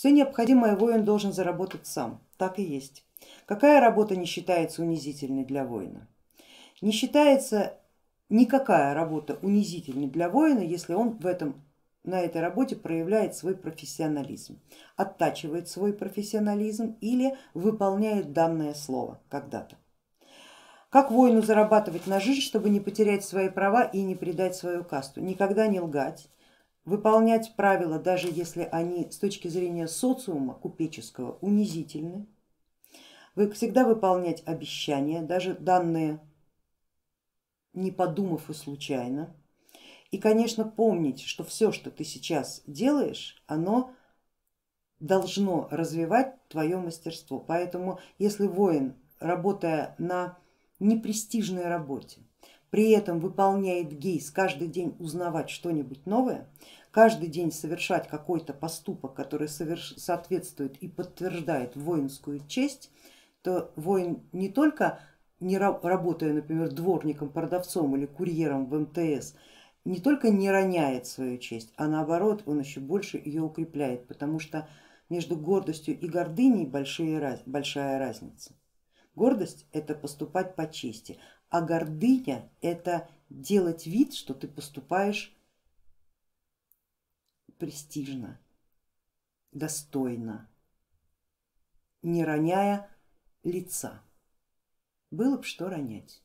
Все необходимое воин должен заработать сам, так и есть. Какая работа не считается унизительной для воина? Не считается никакая работа унизительной для воина, если он в этом, на этой работе проявляет свой профессионализм, оттачивает свой профессионализм или выполняет данное слово когда-то. Как воину зарабатывать на жизнь, чтобы не потерять свои права и не предать свою касту? Никогда не лгать, выполнять правила, даже если они с точки зрения социума купеческого унизительны, вы всегда выполнять обещания, даже данные не подумав и случайно. И, конечно, помнить, что все, что ты сейчас делаешь, оно должно развивать твое мастерство. Поэтому, если воин, работая на непрестижной работе, при этом выполняет гейс, каждый день узнавать что-нибудь новое, каждый день совершать какой-то поступок, который соответствует и подтверждает воинскую честь, то воин не только не работая, например, дворником, продавцом или курьером в МТС, не только не роняет свою честь, а наоборот он еще больше ее укрепляет, потому что между гордостью и гордыней большая разница. Гордость это поступать по чести, а гордыня это делать вид, что ты поступаешь престижно, достойно, не роняя лица. Было бы что ронять.